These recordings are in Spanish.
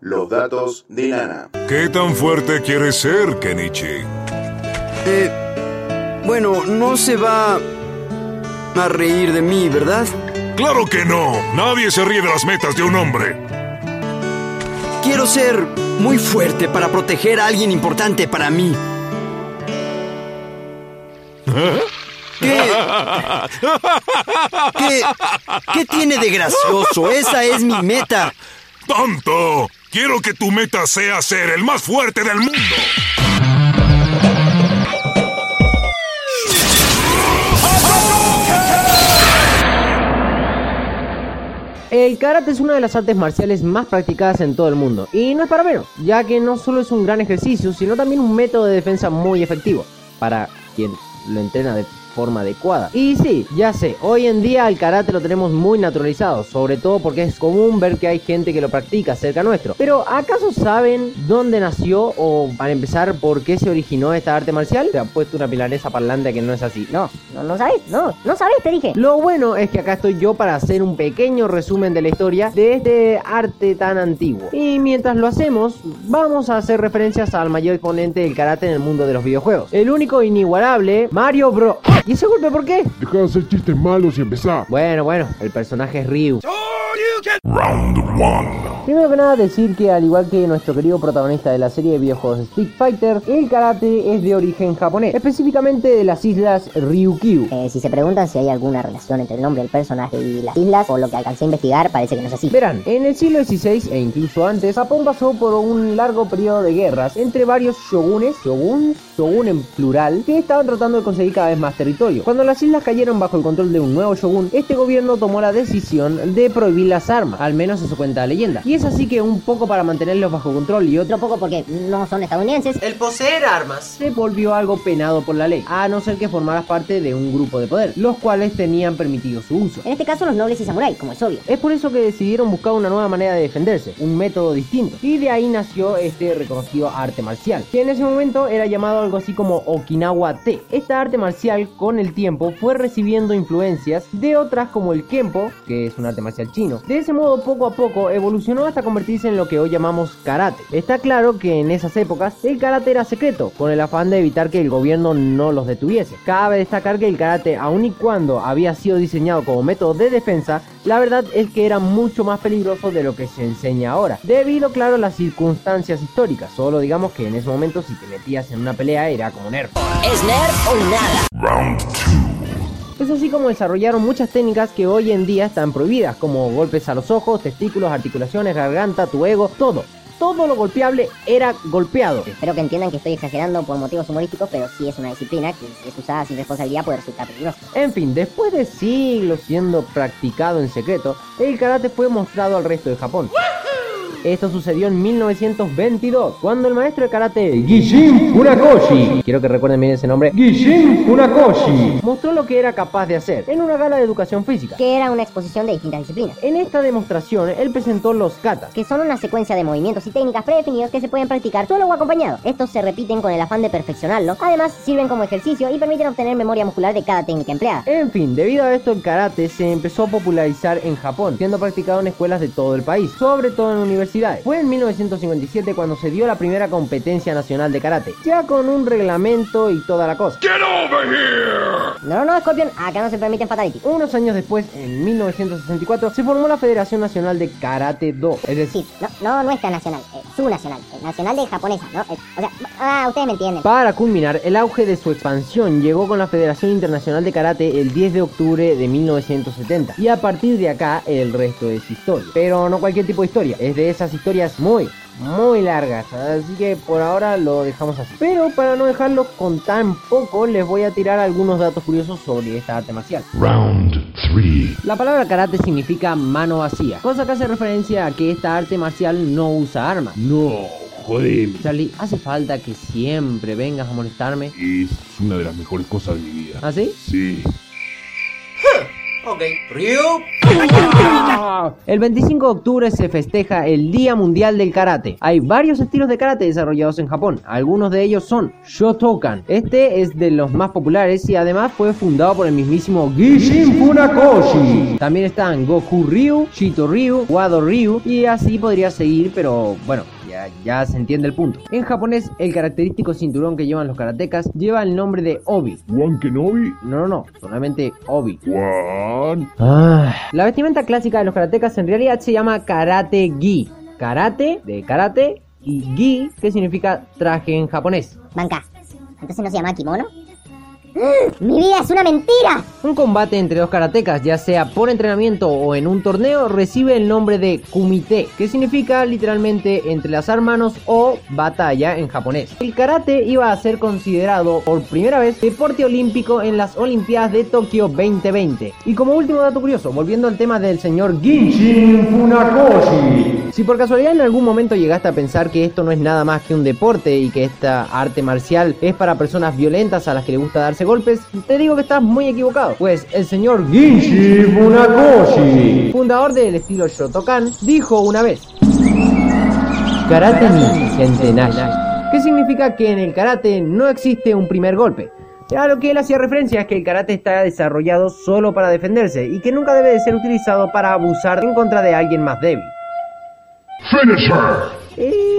Los datos de Nana. ¿Qué tan fuerte quieres ser, Kenichi? Eh, bueno, no se va a reír de mí, ¿verdad? Claro que no. Nadie se ríe de las metas de un hombre. Quiero ser muy fuerte para proteger a alguien importante para mí. ¿Qué? ¿Qué? ¿Qué tiene de gracioso? Esa es mi meta. ¡Tonto! Quiero que tu meta sea ser el más fuerte del mundo. El karate es una de las artes marciales más practicadas en todo el mundo, y no es para menos, ya que no solo es un gran ejercicio, sino también un método de defensa muy efectivo, para quien lo entrena de forma adecuada. Y sí, ya sé, hoy en día el karate lo tenemos muy naturalizado, sobre todo porque es común ver que hay gente que lo practica cerca nuestro. Pero ¿acaso saben dónde nació o para empezar por qué se originó esta arte marcial? Te ha puesto una pilanesa parlante que no es así. No, no, no sabes, no, no sabes, te dije. Lo bueno es que acá estoy yo para hacer un pequeño resumen de la historia de este arte tan antiguo. Y mientras lo hacemos, vamos a hacer referencias al mayor exponente del karate en el mundo de los videojuegos. El único inigualable Mario Bros. ¿Y ese golpe por qué? Deja de hacer chistes malos y empezá. Bueno, bueno, el personaje es Ryu. Round 1. Primero que nada decir que al igual que nuestro querido protagonista de la serie de videojuegos Street Fighter, el karate es de origen japonés, específicamente de las islas Ryukyu. Eh, si se preguntan si hay alguna relación entre el nombre del personaje y las islas, por lo que alcancé a investigar, parece que no es así. Verán, en el siglo XVI e incluso antes, Japón pasó por un largo periodo de guerras entre varios shogunes, shogun, shogun en plural, que estaban tratando de conseguir cada vez más territorio. Cuando las islas cayeron bajo el control de un nuevo shogun, este gobierno tomó la decisión de prohibir las armas, al menos eso cuenta la leyenda. Y es así que un poco para mantenerlos bajo control y otro poco porque no son estadounidenses. El poseer armas. se volvió algo penado por la ley, a no ser que formaras parte de un grupo de poder, los cuales tenían permitido su uso. En este caso, los nobles y samuráis, como es obvio. Es por eso que decidieron buscar una nueva manera de defenderse, un método distinto. Y de ahí nació este reconocido arte marcial, que en ese momento era llamado algo así como Okinawa Te. Esta arte marcial con el tiempo fue recibiendo influencias de otras como el Kenpo, que es un arte marcial chino. De ese modo poco a poco evolucionó hasta convertirse en lo que hoy llamamos karate. Está claro que en esas épocas el karate era secreto, con el afán de evitar que el gobierno no los detuviese. Cabe destacar que el karate, aun y cuando había sido diseñado como método de defensa, la verdad es que era mucho más peligroso de lo que se enseña ahora, debido claro a las circunstancias históricas. Solo digamos que en ese momento si te metías en una pelea era como nerf. ¿Es nerd o nada? Round 2. Es así como desarrollaron muchas técnicas que hoy en día están prohibidas, como golpes a los ojos, testículos, articulaciones, garganta, tu ego, todo. Todo lo golpeable era golpeado. Espero que entiendan que estoy exagerando por motivos humorísticos, pero sí es una disciplina que si es usada sin responsabilidad puede resultar peligrosa. En fin, después de siglos siendo practicado en secreto, el karate fue mostrado al resto de Japón. Esto sucedió en 1922, cuando el maestro de karate Gishin Funakoshi, quiero que recuerden bien ese nombre, Gishin Funakoshi, mostró lo que era capaz de hacer en una gala de educación física. Que era una exposición de distintas disciplinas. En esta demostración, él presentó los katas, Que son una secuencia de movimientos y técnicas predefinidos que se pueden practicar solo o acompañado. Estos se repiten con el afán de perfeccionarlo. Además, sirven como ejercicio y permiten obtener memoria muscular de cada técnica empleada. En fin, debido a esto el karate se empezó a popularizar en Japón, siendo practicado en escuelas de todo el país, sobre todo en universidades. Fue en 1957 cuando se dio la primera competencia nacional de karate, ya con un reglamento y toda la cosa. No, no, no, Scorpion, acá no se permiten fatality. Unos años después, en 1964, se formó la Federación Nacional de Karate Do, es decir, Sí, no, no nuestra nacional, eh, su nacional, eh, nacional de japonesa, ¿no? Eh, o sea, ah, ustedes me entienden. Para culminar, el auge de su expansión llegó con la Federación Internacional de Karate el 10 de octubre de 1970. Y a partir de acá, el resto es historia. Pero no cualquier tipo de historia, es de esas historias muy, muy largas. Así que por ahora lo dejamos así. Pero para no dejarlo con tan poco, les voy a tirar algunos datos curiosos sobre esta arte marcial. Round 3. La palabra karate significa mano vacía, cosa que hace referencia a que esta arte marcial no usa armas. No, jodeme. Charlie, ¿hace falta que siempre vengas a molestarme? Es una de las mejores cosas de mi vida. ¿Ah, sí? Sí. Ok. Ryu. El 25 de octubre se festeja el Día Mundial del Karate. Hay varios estilos de karate desarrollados en Japón. Algunos de ellos son Shotokan. Este es de los más populares y además fue fundado por el mismísimo Gishin Funakoshi. También están Goku Ryu, Shito Ryu, Wado Ryu y así podría seguir, pero bueno, ya, ya se entiende el punto. En japonés, el característico cinturón que llevan los karatecas lleva el nombre de Obi. Juan Kenobi. No, no, no, solamente Obi. Juan. La vestimenta clásica de los karatecas en realidad se llama karate gi. Karate de karate y gi que significa traje en japonés. Banca. ¿Entonces no se llama kimono? ¡Mi vida es una mentira! Un combate entre dos karatecas, ya sea por entrenamiento o en un torneo, recibe el nombre de kumite, que significa literalmente entrelazar manos o batalla en japonés. El karate iba a ser considerado por primera vez deporte olímpico en las Olimpiadas de Tokio 2020. Y como último dato curioso, volviendo al tema del señor Ginshin Funakoshi. Si por casualidad en algún momento llegaste a pensar que esto no es nada más que un deporte y que esta arte marcial es para personas violentas a las que le gusta darse golpes, te digo que estás muy equivocado. Pues el señor Ginshi Funakoshi, fundador del estilo Shotokan, dijo una vez: Karate ni. ¿Qué significa que en el karate no existe un primer golpe? A lo que él hacía referencia es que el karate está desarrollado solo para defenderse y que nunca debe de ser utilizado para abusar en contra de alguien más débil. Finish her. Y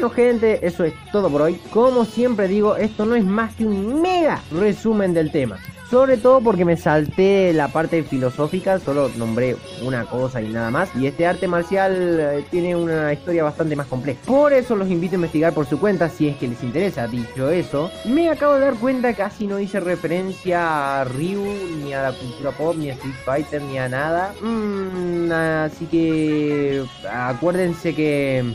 bueno gente, eso es todo por hoy. Como siempre digo, esto no es más que un mega resumen del tema. Sobre todo porque me salté la parte filosófica, solo nombré una cosa y nada más. Y este arte marcial eh, tiene una historia bastante más compleja. Por eso los invito a investigar por su cuenta si es que les interesa. Dicho eso, me acabo de dar cuenta que casi no hice referencia a Ryu, ni a la cultura pop, ni a Street Fighter, ni a nada. Mm, así que acuérdense que...